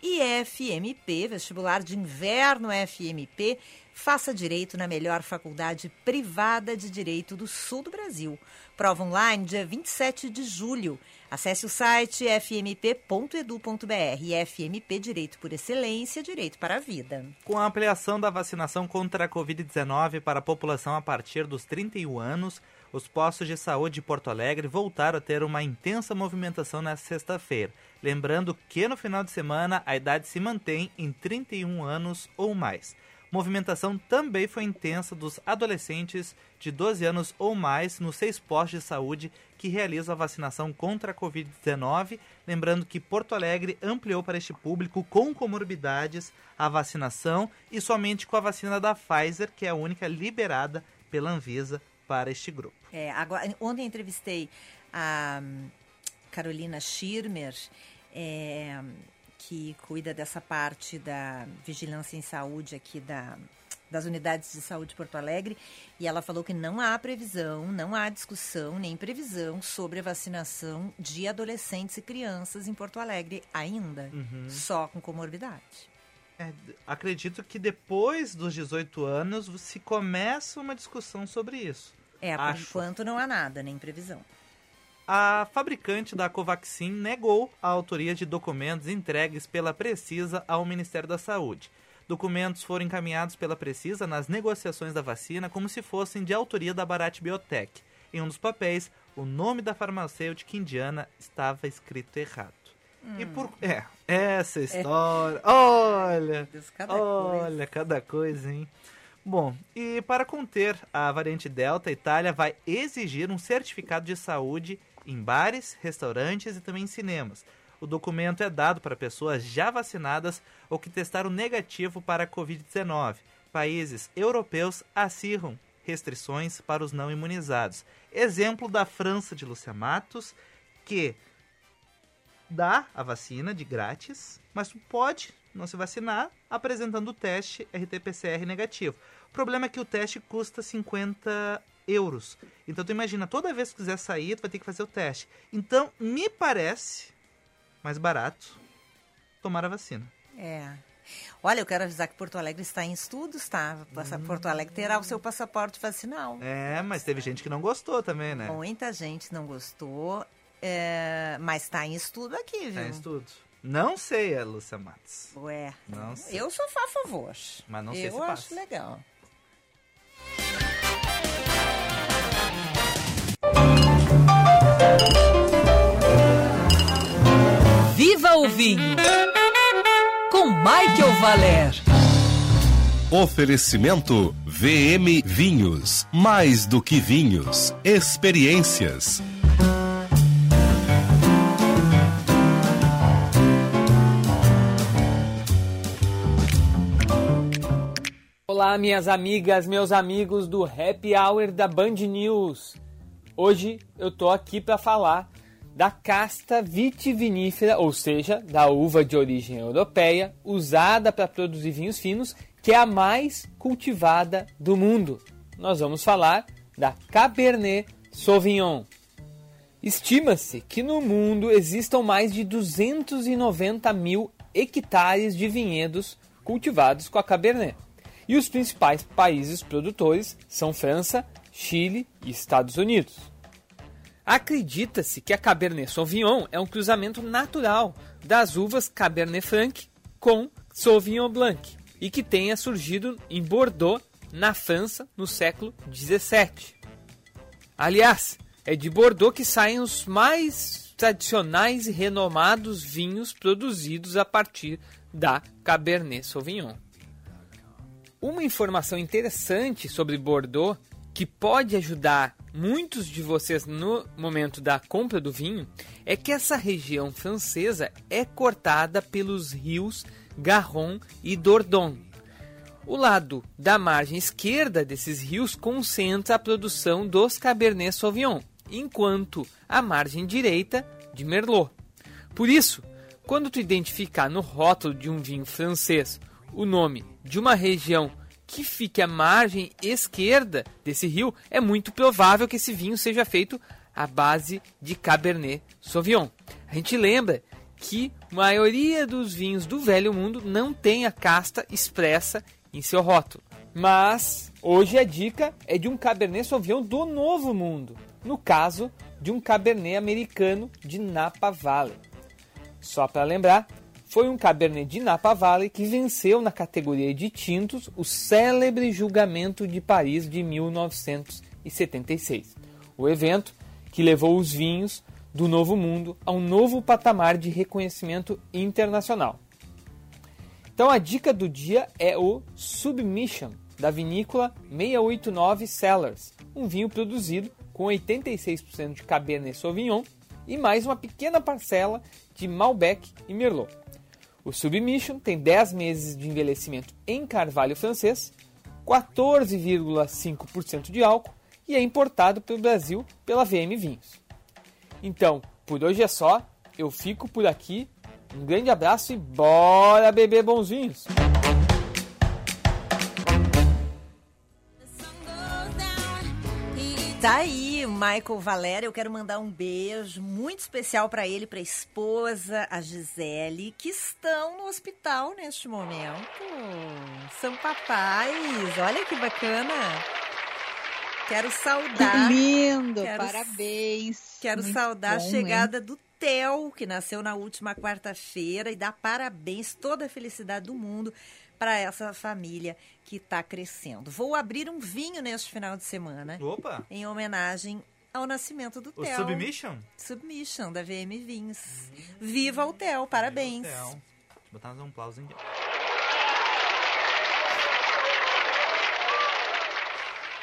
E FMP, vestibular de inverno FMP, faça direito na melhor faculdade privada de direito do sul do Brasil. Prova online dia 27 de julho. Acesse o site fmp.edu.br. FMP Direito por Excelência, Direito para a Vida. Com a ampliação da vacinação contra a Covid-19 para a população a partir dos 31 anos, os postos de saúde de Porto Alegre voltaram a ter uma intensa movimentação nesta sexta-feira. Lembrando que no final de semana a idade se mantém em 31 anos ou mais. Movimentação também foi intensa dos adolescentes de 12 anos ou mais nos seis postos de saúde que realizam a vacinação contra a Covid-19. Lembrando que Porto Alegre ampliou para este público com comorbidades a vacinação e somente com a vacina da Pfizer, que é a única liberada pela Anvisa para este grupo. É, agora, ontem entrevistei a Carolina Schirmer, é, que cuida dessa parte da vigilância em saúde aqui da, das unidades de saúde de Porto Alegre, e ela falou que não há previsão, não há discussão nem previsão sobre a vacinação de adolescentes e crianças em Porto Alegre ainda, Uhum. só com comorbidade. É, acredito que depois dos 18 anos se começa uma discussão sobre isso. É, por Acho. enquanto não há nada, nem previsão. A fabricante da Covaxin negou a autoria de documentos entregues pela Precisa ao Ministério da Saúde. Documentos foram encaminhados pela Precisa nas negociações da vacina como se fossem de autoria da Bharat Biotech. Em um dos papéis, o nome da farmacêutica indiana estava escrito errado. E por. É, essa história. Olha! Deus, cada olha, coisa. cada coisa, hein? Bom, e para conter a variante Delta, a Itália vai exigir um certificado de saúde em bares, restaurantes e também em cinemas. O documento é dado para pessoas já vacinadas ou que testaram negativo para a Covid-19. Países europeus acirram restrições para os não imunizados. Exemplo da França de Lúcia Matos, que dá a vacina de grátis, mas pode não se vacinar apresentando o teste RT-PCR negativo. O problema é que o teste custa 50 euros. Então tu imagina, toda vez que quiser sair, tu vai ter que fazer o teste. Então, me parece mais barato tomar a vacina. É. Olha, eu quero avisar que Porto Alegre está em estudos, tá? Passa- Porto Alegre terá o seu passaporte vacinal. É, mas teve gente que não gostou também, né? Muita gente não gostou, é, mas está em estudo aqui, viu? Tá em estudo. Não sei, é Lúcia Matos. Ué, Não sei. eu sou a favor. Mas não sei eu se acho passa. legal. O vinho! Com Michael Valer. Oferecimento VM Vinhos. Mais do que vinhos. Experiências. Olá, minhas amigas, meus amigos do Happy Hour da Band News. Hoje eu tô aqui para falar da casta vitivinífera, ou seja, da uva de origem europeia, usada para produzir vinhos finos, que é a mais cultivada do mundo. Nós vamos falar da Cabernet Sauvignon. Estima-se que no mundo existam mais de 290 mil hectares de vinhedos cultivados com a Cabernet. E os principais países produtores são França, Chile e Estados Unidos. Acredita-se que a Cabernet Sauvignon é um cruzamento natural das uvas Cabernet Franc com Sauvignon Blanc e que tenha surgido em Bordeaux, na França, no século XVII. Aliás, é de Bordeaux que saem os mais tradicionais e renomados vinhos produzidos a partir da Cabernet Sauvignon. Uma informação interessante sobre Bordeaux que pode ajudar muitos de vocês no momento da compra do vinho é que essa região francesa é cortada pelos rios Garonne e Dordogne. O lado da margem esquerda desses rios concentra a produção dos Cabernet Sauvignon, enquanto a margem direita de Merlot. Por isso, quando tu identificar no rótulo de um vinho francês o nome de uma região que fique à margem esquerda desse rio, é muito provável que esse vinho seja feito à base de Cabernet Sauvignon. A gente lembra que a maioria dos vinhos do Velho Mundo não tem a casta expressa em seu rótulo. Mas hoje a dica é de um Cabernet Sauvignon do Novo Mundo, no caso de um Cabernet americano de Napa Valley. Só para lembrar, foi um Cabernet de Napa Valley que venceu na categoria de tintos o célebre julgamento de Paris de 1976. O evento que levou os vinhos do Novo Mundo a um novo patamar de reconhecimento internacional. Então a dica do dia é o Submission da vinícola 689 Cellars, um vinho produzido com 86% de Cabernet Sauvignon e mais uma pequena parcela de Malbec e Merlot. O Submission tem 10 meses de envelhecimento em carvalho francês, 14,5% de álcool e é importado pelo Brasil pela VM Vinhos. Então, por hoje é só, eu fico por aqui. Um grande abraço e bora beber bons vinhos! Tá aí, Michael Valério. Eu quero mandar um beijo muito especial para ele, para a esposa, a Gisele, que estão no hospital neste momento. São papais. Olha que bacana. Quero saudar. Que lindo, quero, parabéns. Quero Muito saudar bom, a chegada hein? do Theo, que nasceu na última quarta-feira, e dar parabéns, toda a felicidade do mundo para essa família que está crescendo. Vou abrir um vinho neste final de semana. Opa! Em homenagem ao nascimento do O Theo. Submission? Submission, da VM Vinhos. Viva o Theo, parabéns. Theo. Deixa eu botar mais um aplausinho aqui.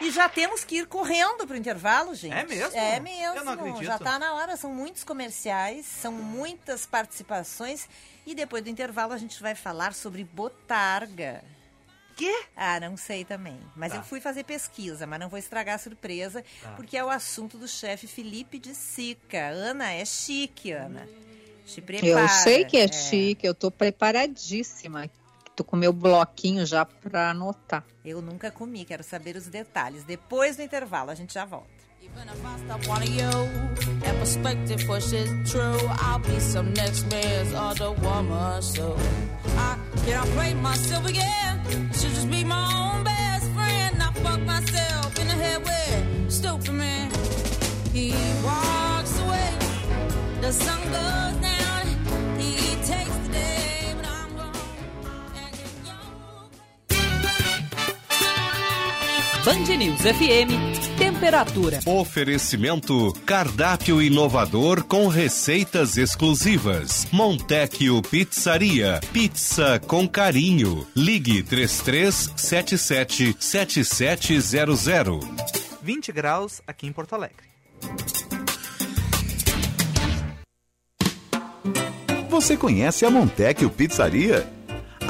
E já temos que ir correndo pro intervalo, gente. É mesmo? É mesmo. Eu não acredito. Já tá na hora, são muitos comerciais, são muitas participações. E depois do intervalo a gente vai falar sobre botarga. Quê? Ah, não sei também. Mas Tá. eu fui fazer pesquisa, mas não vou estragar a surpresa, Tá. porque é o assunto do chefe Felipe de Sica. Ana, é chique, Ana. Te prepara. Eu sei que é, chique, eu tô preparadíssima. Tô com meu bloquinho já pra anotar. Eu nunca comi, quero saber os detalhes. Depois do intervalo, a gente já volta. Even if I stop one of you, that perspective for shit true. I'll be some next man's other woman, so I can't play myself again. I should just be my own best friend. I fuck myself in the head with stupid man. He walks away, the sun goes down. Band News FM, temperatura. Oferecimento cardápio inovador com receitas exclusivas. Montecchio Pizzaria, pizza com carinho. Ligue 3377 7700. 20 graus aqui em Porto Alegre. Você conhece a Montecchio Pizzaria?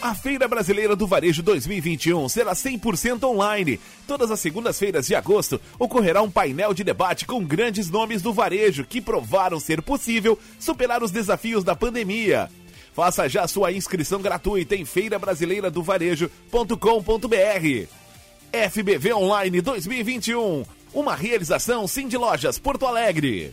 A Feira Brasileira do Varejo 2021 será 100% online. Todas as segundas-feiras de agosto ocorrerá um painel de debate com grandes nomes do varejo que provaram ser possível superar os desafios da pandemia. Faça já sua inscrição gratuita em feirabrasileiradovarejo.com.br. FBV Online 2021, uma realização de Lojas Porto Alegre.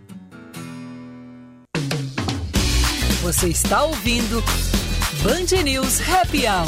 Você está ouvindo Band News Happy Hour.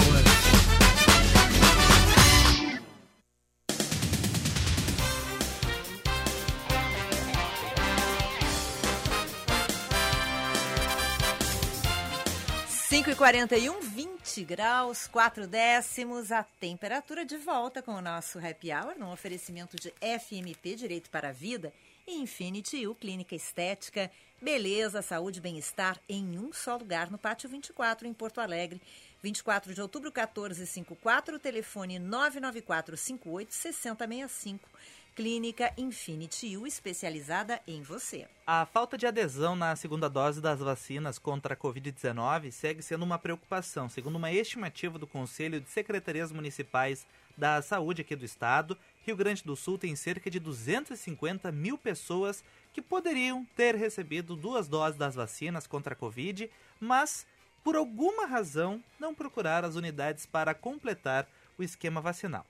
Cinco e 41, 20 20 graus, 4 décimos, a temperatura de volta com o nosso happy hour, num oferecimento de FMP Direito para a Vida e Infinity U Clínica Estética, beleza, saúde e bem-estar em um só lugar no Pátio 24, em Porto Alegre. 24 de outubro, 1454, telefone 994 58 6065. Clínica Infinity U, especializada em você. A falta de adesão na segunda dose das vacinas contra a Covid-19 segue sendo uma preocupação, segundo uma estimativa do Conselho de Secretarias Municipais da Saúde aqui do Estado. Rio Grande do Sul tem cerca de 250 mil pessoas que poderiam ter recebido duas doses das vacinas contra a Covid, mas, por alguma razão, não procuraram as unidades para completar o esquema vacinal.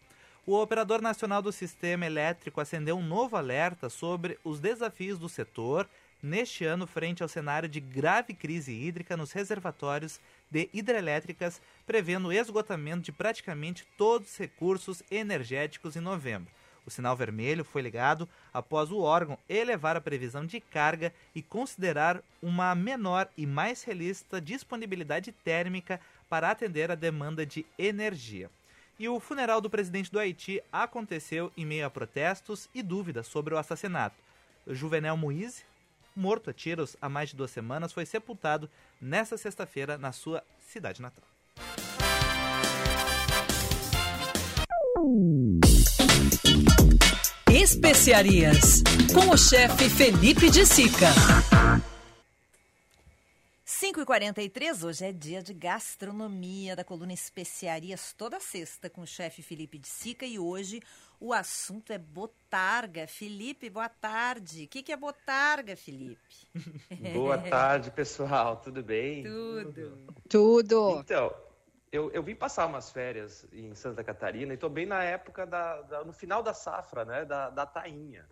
O Operador Nacional do Sistema Elétrico acendeu um novo alerta sobre os desafios do setor neste ano frente ao cenário de grave crise hídrica nos reservatórios de hidrelétricas, prevendo o esgotamento de praticamente todos os recursos energéticos em novembro. O sinal vermelho foi ligado após o órgão elevar a previsão de carga e considerar uma menor e mais realista disponibilidade térmica para atender a demanda de energia. E o funeral do presidente do Haiti aconteceu em meio a protestos e dúvidas sobre o assassinato. Juvenel Moise, morto a tiros há mais de duas semanas, foi sepultado nesta sexta-feira na sua cidade natal. Especiarias, com o chefe Felipe de Sica. 5h43, hoje é dia de gastronomia da coluna Especiarias, toda sexta, com o chefe Felipe de Sica. E hoje o assunto é botarga. Felipe, boa tarde. O que, que é botarga, Felipe? Boa tarde, pessoal. Tudo bem? Tudo. Tudo. Então, eu, eu vim passar umas férias em Santa Catarina e estou bem na época, da, da, no final da safra, né, da, da tainha.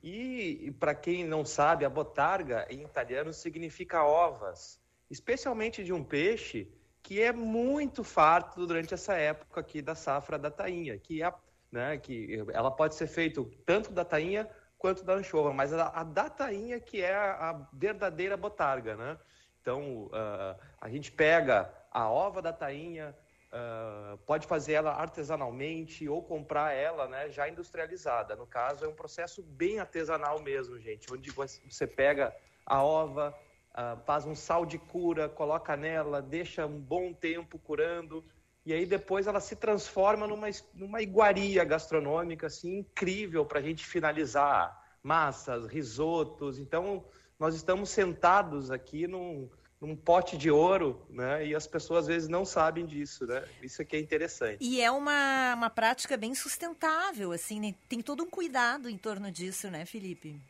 E, e para quem não sabe, a botarga em italiano significa ovas, especialmente de um peixe que é muito farto durante essa época aqui da safra da tainha, que é, né, que ela pode ser feita tanto da tainha quanto da anchova, mas a, a da tainha que é a, a verdadeira botarga, né? Então, uh, a gente pega a ova da tainha, uh, pode fazer ela artesanalmente ou comprar ela né, já industrializada. No caso, é um processo bem artesanal mesmo, gente, onde você pega a ova, uh, faz um sal de cura, coloca nela, deixa um bom tempo curando, e aí depois ela se transforma numa, numa iguaria gastronômica assim, incrível para a gente finalizar massas, risotos. Então, nós estamos sentados aqui num, num pote de ouro, né? E as pessoas às vezes não sabem disso, né? Isso aqui é interessante. E é uma, uma prática bem sustentável, assim, né? tem todo um cuidado em torno disso, né, Felipe?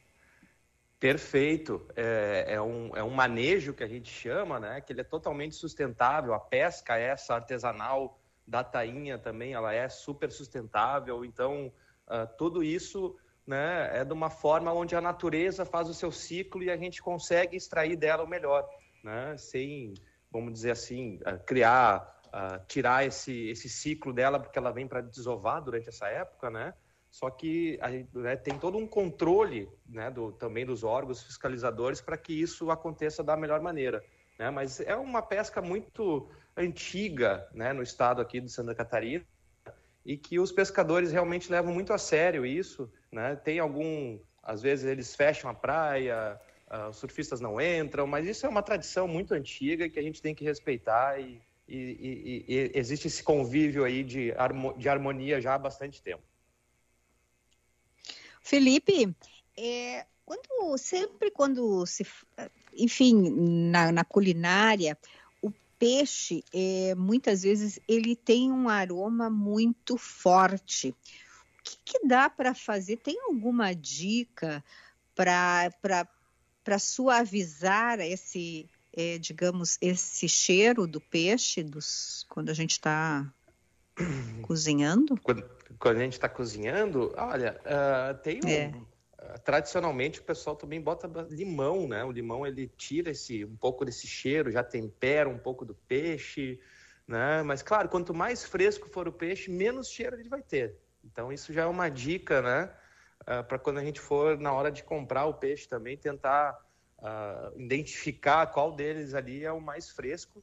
Perfeito. É, é, um, é um manejo que a gente chama, né? Que ele é totalmente sustentável. A pesca essa artesanal da tainha também, ela é super sustentável. Então, uh, tudo isso né, é de uma forma onde a natureza faz o seu ciclo e a gente consegue extrair dela o melhor, né, sem, vamos dizer assim, criar, tirar esse, esse ciclo dela, porque ela vem para desovar durante essa época, né? Só que a gente, né, tem todo um controle né, do, também dos órgãos fiscalizadores para que isso aconteça da melhor maneira. Né? Mas é uma pesca muito antiga né, no estado aqui de Santa Catarina e que os pescadores realmente levam muito a sério isso né? Tem algum, às vezes eles fecham a praia, uh, os surfistas não entram, mas isso é uma tradição muito antiga que a gente tem que respeitar e, e, e, e existe esse convívio aí de, de harmonia já há bastante tempo. Felipe, é, quando sempre quando se, enfim, na, na culinária, o peixe é, muitas vezes ele tem um aroma muito forte que, que dá para fazer? Tem alguma dica para suavizar esse, é, digamos, esse cheiro do peixe dos, quando a gente está cozinhando? Quando, quando, a gente está cozinhando, olha, uh, tem um, é. uh, tradicionalmente o pessoal também bota limão, né? O limão ele tira esse um pouco desse cheiro, já tempera um pouco do peixe, né? Mas claro, quanto mais fresco for o peixe, menos cheiro ele vai ter. Então, isso já é uma dica, né? Uh, ah, para quando a gente for na hora de comprar o peixe também, tentar identificar qual deles ali é o mais fresco,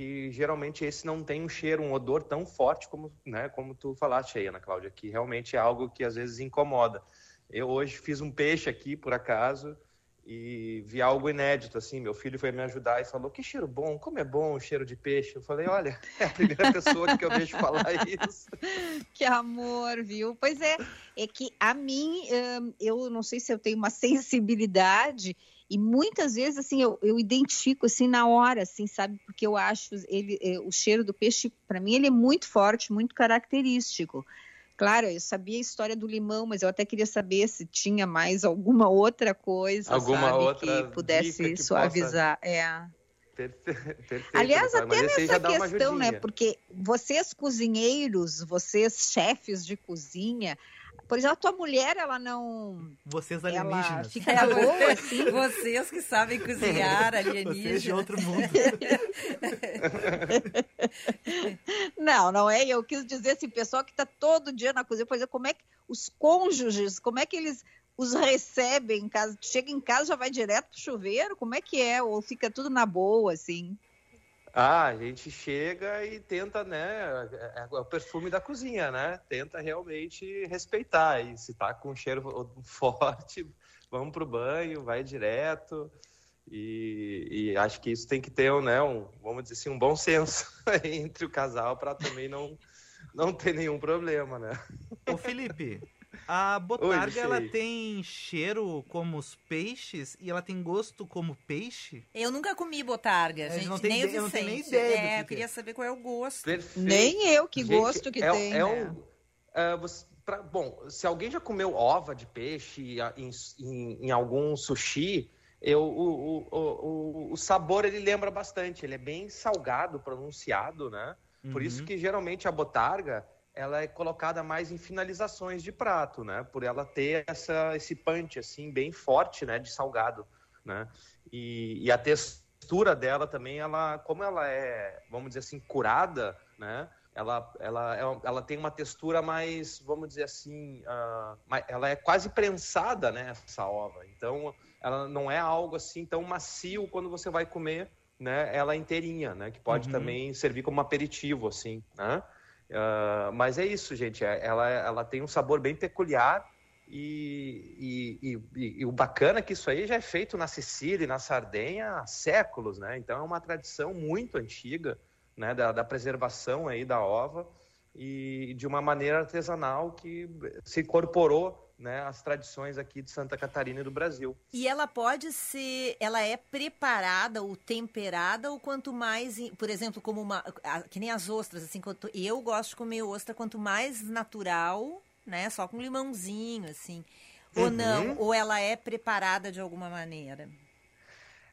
que geralmente esse não tem um cheiro, um odor tão forte como, né, como tu falaste aí, Ana Cláudia, que realmente é algo que às vezes incomoda. Eu hoje fiz um peixe aqui, por acaso, e vi algo inédito, assim, meu filho foi me ajudar e falou, que cheiro bom, como é bom o cheiro de peixe. Eu falei, olha, é a primeira pessoa que eu vejo falar isso. Que amor, viu? Pois é, é que a mim, hum, eu não sei se eu tenho uma sensibilidade e muitas vezes, assim, eu, eu identifico, assim, na hora, assim, sabe? Porque eu acho ele, é, o cheiro do peixe, para mim, ele é muito forte, muito característico. Claro, eu sabia a história do limão, mas eu até queria saber se tinha mais alguma outra coisa, alguma sabe, outra que pudesse que suavizar. Possa... É. Perfeito, Aliás, até nessa questão, né? Porque vocês cozinheiros, vocês chefes de cozinha, por exemplo, a tua mulher, ela não. Vocês Ela alienígenas. fica na boa, assim. Vocês que sabem cozinhar, Vocês de alienígenas. outro mundo. Não, não é. Eu quis dizer assim, pessoal que está todo dia na cozinha, por exemplo, como é que os cônjuges, como é que eles os recebem em casa? Chega em casa já vai direto pro chuveiro? Como é que é? Ou fica tudo na boa, assim? Ah, a gente chega e tenta, né? É é o perfume da cozinha, né? Tenta realmente respeitar. E se tá com cheiro forte, vamos pro banho, vai direto. E, e acho que isso tem que ter, né? Um, vamos dizer assim, um bom senso entre o casal para também não, não ter nenhum problema, né? Ô Felipe, a botarga Oi, ela tem cheiro como os peixes e ela tem gosto como peixe? Eu nunca comi botarga, É, gente. não tem nem ide- o eu não tenho nem Vicente. ideia É, que eu queria saber qual é o gosto. Perfeito. Nem eu, que Gente, gosto que é, tem. é né? um, é, você- pra- bom, se alguém já comeu ova de peixe em, em- em algum sushi, eu, o, o, o, o sabor ele lembra bastante. Ele é bem salgado, pronunciado, né? Por isso Uhum. que geralmente a botarga ela é colocada mais em finalizações de prato, né? Por ela ter essa, esse punch assim bem forte, né? De salgado, né? E, e a textura dela também, ela, como ela é, vamos dizer assim, curada, né? Ela, ela, ela, ela tem uma textura mais, vamos dizer assim, mais- ela é quase prensada, né? Essa ova. Então, ela não é algo assim tão macio quando você vai comer, né? Ela inteirinha, né? Que pode Uhum. também servir como aperitivo, assim, né? Ah, mas é isso, gente. é- Ela, ela tem um sabor bem peculiar e, e, e- e o bacana é que isso aí já é feito na Sicília e na Sardenha há séculos, né? Então é uma tradição muito antiga, né? Da, da preservação aí da ova e de uma maneira artesanal que se incorporou, né? Às tradições aqui de Santa Catarina e do Brasil. E ela pode ser, ela é preparada ou temperada, ou quanto mais, por exemplo, como uma, que nem as ostras, assim, quanto, eu gosto de comer ostra, quanto mais natural, né, só com limãozinho, assim, ou Uhum. não, ou ela é preparada de alguma maneira.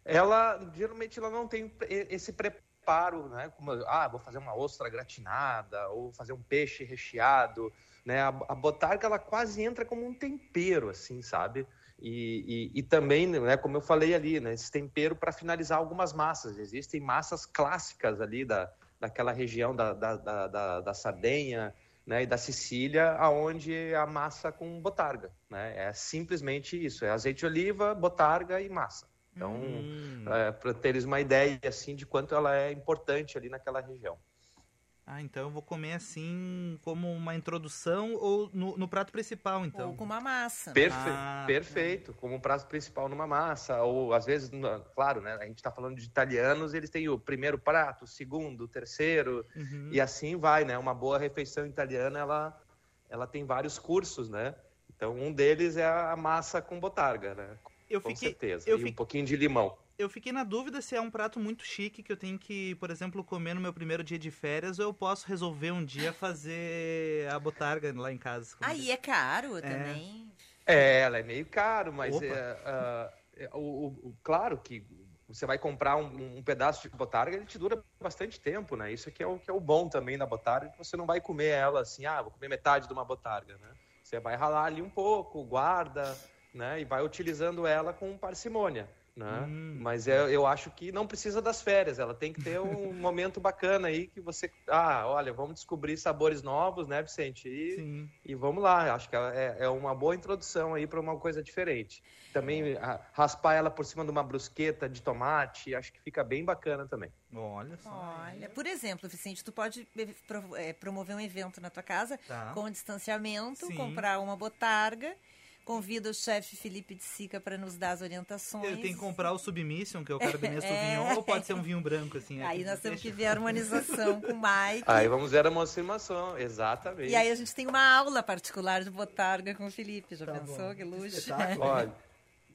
ela geralmente ela não tem esse preparo, né? Como, ah, vou fazer uma ostra gratinada ou fazer um peixe recheado, né? A, a botarga ela quase entra como um tempero, assim, sabe? E, e, e também, né? Como eu falei ali, né? Esse tempero para finalizar algumas massas. Existem massas clássicas ali da, daquela região da, da, da, da, Sardenha, né, e da Sicília, aonde a massa com botarga, né? É simplesmente isso, é azeite de oliva, botarga e massa. Então, Hum. para teres uma ideia assim de quanto ela é importante ali naquela região. Ah, então eu vou comer assim como uma introdução ou no, no prato principal, então. Ou com uma massa. Perfe Ah, perfeito, como um prato principal numa massa, ou às vezes, claro, né? A gente está falando de italianos, eles têm o primeiro prato, o segundo, o terceiro, Uhum. e assim vai, né? Uma boa refeição italiana, ela, ela tem vários cursos, né? Então, um deles é a massa com botarga, né? Eu com fiquei- certeza. eu e um fiquei- pouquinho de limão. Eu fiquei na dúvida se é um prato muito chique que eu tenho que, por exemplo, comer no meu primeiro dia de férias ou eu posso resolver um dia fazer a botarga lá em casa. Aí é caro também. É, ela é meio caro, mas é, ah, é, o, o- o- claro que você vai comprar um, um pedaço de botarga, ele te dura bastante tempo, né? Isso que é o que é o bom também da botarga, que você não vai comer ela assim, ah, vou comer metade de uma botarga, né? Você vai ralar ali um pouco, guarda, né? E vai utilizando ela com parcimônia. Né? Hum. Mas é, eu acho que não precisa das férias, ela tem que ter um momento bacana aí que você. Ah, olha, vamos descobrir sabores novos, né, Vicente? E, e vamos lá, acho que é, é uma boa introdução aí para uma coisa diferente. Também é. raspar ela por cima de uma brusqueta de tomate, acho que fica bem bacana também. Olha só. Olha, por exemplo, Vicente, tu pode é, promover um evento na tua casa tá. com distanciamento, Sim. comprar uma botarga Convido o chefe Felipe de Sica para nos dar as orientações. Eu tenho que comprar o Submission, que é o Carbenesto é. Vinho, ou pode ser um vinho branco, assim. Aí nós temos que ver a harmonização com o Mike. Aí vamos ver a harmonização, exatamente. E aí a gente tem uma aula particular de botarga com o Felipe, já tá pensou? Bom. Que luxo. Olha,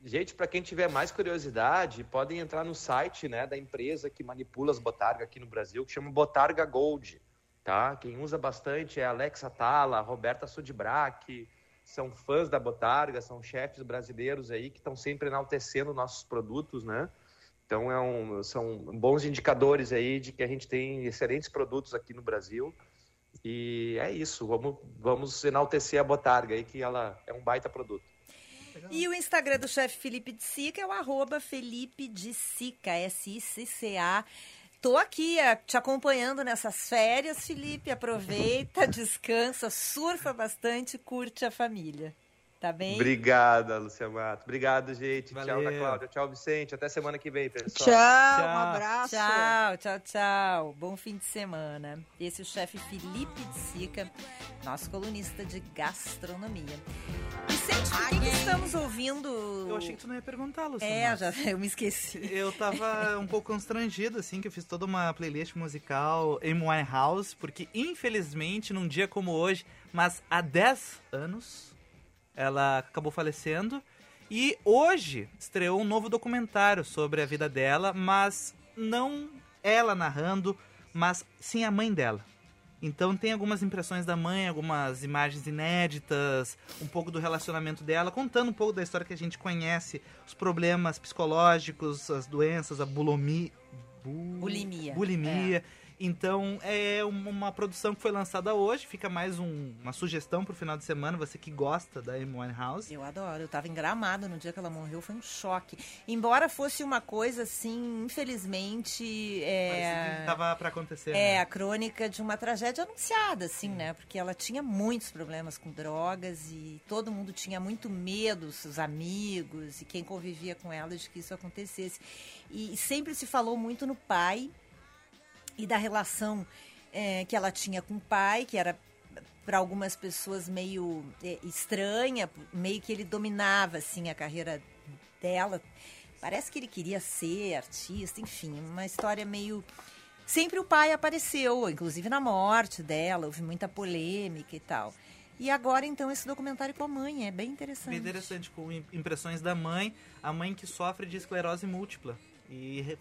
gente, para quem tiver mais curiosidade, podem entrar no site né, da empresa que manipula as botargas aqui no Brasil, que chama Botarga Gold. Tá? Quem usa bastante é Alexa Tala, Roberta Sudbrack, são fãs da Botarga, são chefes brasileiros aí que estão sempre enaltecendo nossos produtos, né? Então é um, são bons indicadores aí de que a gente tem excelentes produtos aqui no Brasil. E é isso, vamos, vamos enaltecer a Botarga aí, que ela é um baita produto. E o Instagram do chefe Felipe de Sica é o arroba Felipe de Sica, S-I-C-C-A. Tô aqui é, te acompanhando nessas férias, Felipe. Aproveita, descansa, surfa bastante, curte a família. Tá bem? Obrigada, Lucia Mato. Obrigado, gente. Valeu. Tchau, Ana Cláudia. Tchau, Vicente. Até semana que vem, pessoal. Tchau, tchau. um abraço. Tchau, tchau, tchau. Bom fim de semana. Esse é o chefe Felipe de Sica, nosso colunista de gastronomia. Vicente, por que, que estamos ouvindo? Eu achei que tu não ia perguntar, Lucia. É, já, eu me esqueci. Eu tava um pouco constrangido, assim, que eu fiz toda uma playlist musical em House, porque infelizmente, num dia como hoje, mas há 10 anos ela acabou falecendo. E hoje estreou um novo documentário sobre a vida dela, mas não ela narrando, mas sim a mãe dela. Então tem algumas impressões da mãe, algumas imagens inéditas, um pouco do relacionamento dela, contando um pouco da história que a gente conhece, os problemas psicológicos, as doenças, a bulimia. bulimia. Bulimia. É. Então é uma produção que foi lançada hoje, fica mais um, uma sugestão pro final de semana, você que gosta da Amy Winehouse. Eu adoro, eu tava engramado no dia que ela morreu, foi um choque. Embora fosse uma coisa assim, infelizmente... É... Que tava pra acontecer, É, né? a crônica de uma tragédia anunciada, assim, Sim. né? Porque ela tinha muitos problemas com drogas e todo mundo tinha muito medo, seus amigos e quem convivia com ela de que isso acontecesse. E sempre se falou muito no pai, e da relação é, que ela tinha com o pai, que era para algumas pessoas meio é, estranha, meio que ele dominava assim a carreira dela. Parece que ele queria ser artista, enfim, uma história meio sempre o pai apareceu, inclusive na morte dela, houve muita polêmica e tal. E agora, então, esse documentário com a mãe, é bem interessante. Bem interessante, com impressões da mãe, a mãe que sofre de esclerose múltipla. E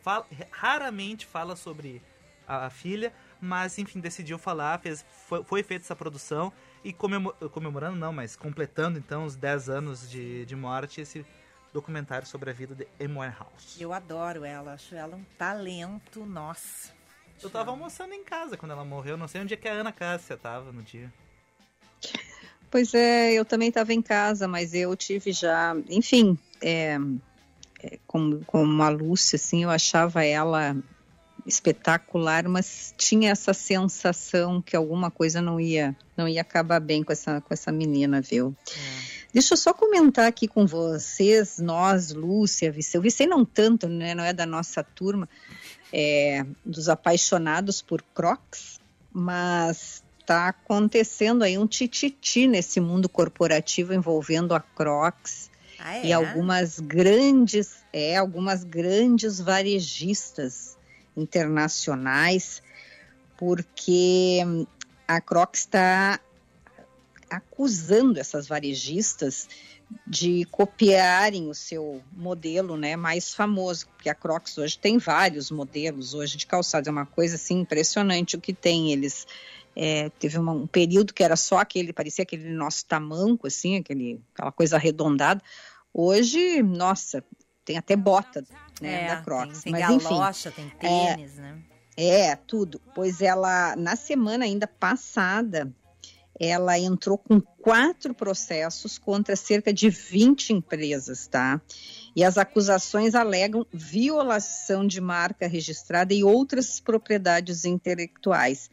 raramente fala sobre a, a filha, mas enfim, decidiu falar, fez, foi, foi feita essa produção e comemorando, não, mas completando então os 10 anos de, de morte, esse documentário sobre a vida de Amy House. Eu adoro ela, acho ela um talento, nossa. Eu tava almoçando em casa quando ela morreu, não sei onde é que a Ana Cássia tava no dia. Pois é, eu também estava em casa, mas eu tive já, enfim, é, é, como, como a Lúcia, assim, eu achava ela espetacular, mas tinha essa sensação que alguma coisa não ia não ia acabar bem com essa com essa menina, viu? É. Deixa eu só comentar aqui com vocês, nós, Lúcia, Viceu, Viceu não tanto, né, não é da nossa turma, é, dos apaixonados por Crocs, mas está acontecendo aí um tititi nesse mundo corporativo envolvendo a Crocs ah, é? e algumas grandes, é, algumas grandes varejistas internacionais, porque a Crocs está acusando essas varejistas de copiarem o seu modelo né, mais famoso, porque a Crocs hoje tem vários modelos hoje de calçados, é uma coisa assim impressionante o que tem. Eles é, teve uma, um período que era só aquele, parecia aquele nosso tamanco, assim, aquele, aquela coisa arredondada. Hoje, nossa, tem até bota né, é, da Crocs. Tem, tem Mas, galocha, enfim, tem tênis, é, né? É, tudo. Pois ela, na semana ainda passada, ela entrou com quatro processos contra cerca de 20 empresas, tá? E as acusações alegam violação de marca registrada e outras propriedades intelectuais.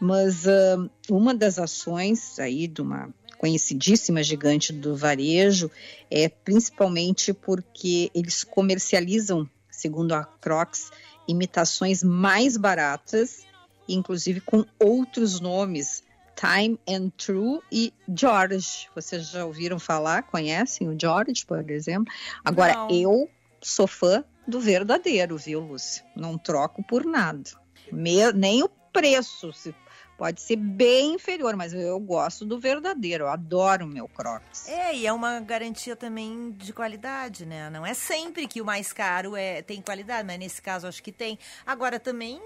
Mas uh, uma das ações aí de uma conhecidíssima gigante do varejo é principalmente porque eles comercializam, segundo a Crocs, imitações mais baratas, inclusive com outros nomes, Time and True e George. Vocês já ouviram falar? Conhecem o George, por exemplo? Agora, Não. eu sou fã do verdadeiro, viu, Lúcia? Não troco por nada. Me, nem o preço. Se pode ser bem inferior, mas eu gosto do verdadeiro, eu adoro o meu Crocs. É, e é uma garantia também de qualidade, né? Não é sempre que o mais caro é, tem qualidade, mas nesse caso acho que tem. Agora também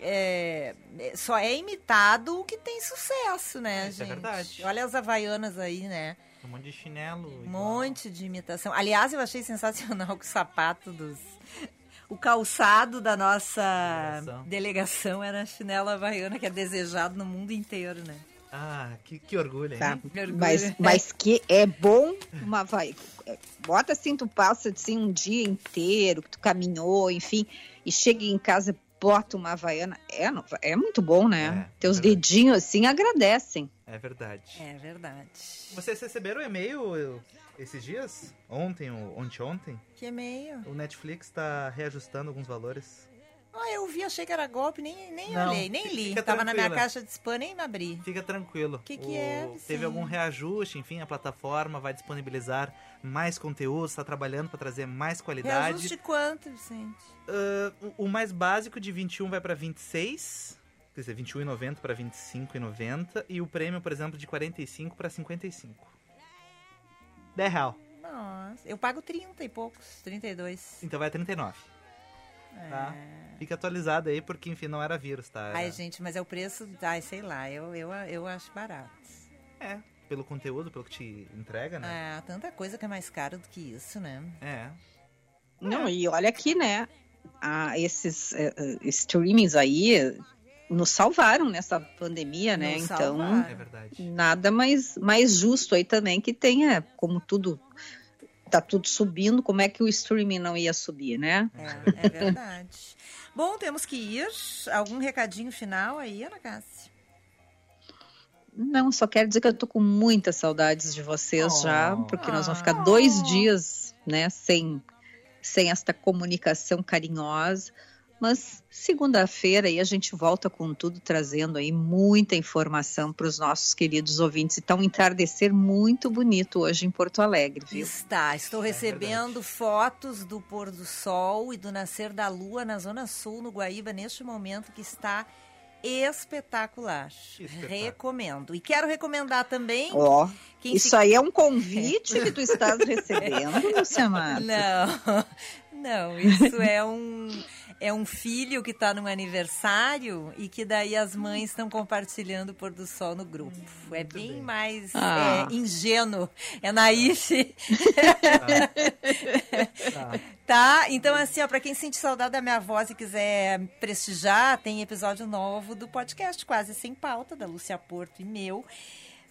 é, é só é imitado o que tem sucesso, né, Isso é gente? É verdade. Olha as havaianas aí, né? Um monte de chinelo. Um monte de imitação. Aliás, eu achei sensacional que o sapato dos o calçado da nossa delegação, delegação era a chinela havaiana, que é desejado no mundo inteiro, né? Ah, que, que orgulho, hein? Tá. Que orgulho. Mas, mas que é bom uma vai. Bota assim, tu passa assim um dia inteiro, que tu caminhou, enfim, e chega em casa, bota uma havaiana. É, é muito bom, né? É, Teus é dedinhos assim agradecem. É verdade. É verdade. Vocês receberam o e-mail esses dias? Ontem ou ontem? Que e-mail? O Netflix está reajustando alguns valores. Ah, eu vi, achei que era golpe, nem, nem Não, olhei, nem li. Tava na minha caixa de spam, nem abri. Fica tranquilo. O que, que é? Teve algum reajuste, enfim, a plataforma vai disponibilizar mais conteúdo, está trabalhando para trazer mais qualidade. Reajuste quanto, Vicente? Uh, o, o mais básico de 21 vai para 26, quer dizer, 21,90 para 25,90 e o prêmio, por exemplo, de 45 para 55. 10 real. Nossa, eu pago 30 e poucos, 32. Então vai a 39. É. Tá? Fica atualizado aí, porque enfim, não era vírus, tá? Era... Ai, gente, mas é o preço, ai, sei lá, eu, eu, eu acho barato. É, pelo conteúdo, pelo que te entrega, né? É, tanta coisa que é mais caro do que isso, né? É. Não, e olha aqui, né? Ah, esses uh, streamings aí, nos salvaram nessa pandemia, né? Nos então, é nada mais, mais justo aí também que tenha, como tudo tá tudo subindo, como é que o streaming não ia subir, né? É, é verdade. Bom, temos que ir. Algum recadinho final aí, Ana Cássia? Não, só quero dizer que eu tô com muitas saudades de vocês oh. já, porque nós vamos ficar dois oh. dias, né, sem, sem esta comunicação carinhosa. Mas segunda-feira aí a gente volta com tudo, trazendo aí muita informação para os nossos queridos ouvintes. Então, um entardecer muito bonito hoje em Porto Alegre, viu? Está. Estou é recebendo é fotos do pôr do sol e do nascer da lua na Zona Sul, no Guaíba, neste momento que está espetacular. Recomendo. E quero recomendar também. Ó, oh, isso se... aí é um convite que tu estás recebendo, Luciana. Não, não, isso é um é um filho que está num aniversário e que daí as mães estão compartilhando o pôr do sol no grupo. Hum, é bem, bem, mais ah. é, ingênuo, é naif. Ah. tá, então assim, ó, para quem sente saudade da minha voz e quiser prestigiar, tem episódio novo do podcast Quase Sem Pauta, da Lúcia Porto e meu,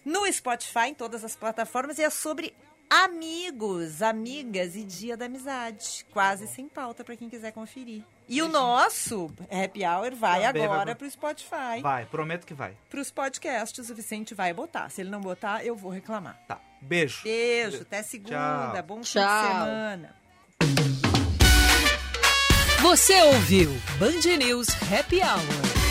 no Spotify, em todas as plataformas, e é sobre amigos, amigas e dia da amizade. Quase sem pauta para quem quiser conferir. E o nosso Happy Hour vai Também agora vai... pro Spotify. Vai, prometo que vai. Pros podcasts, o Vicente vai botar. Se ele não botar, eu vou reclamar. Tá. Beijo. Beijo, Beijo. até segunda. Tchau. Bom Tchau. fim de semana. Você ouviu Band News Happy Hour.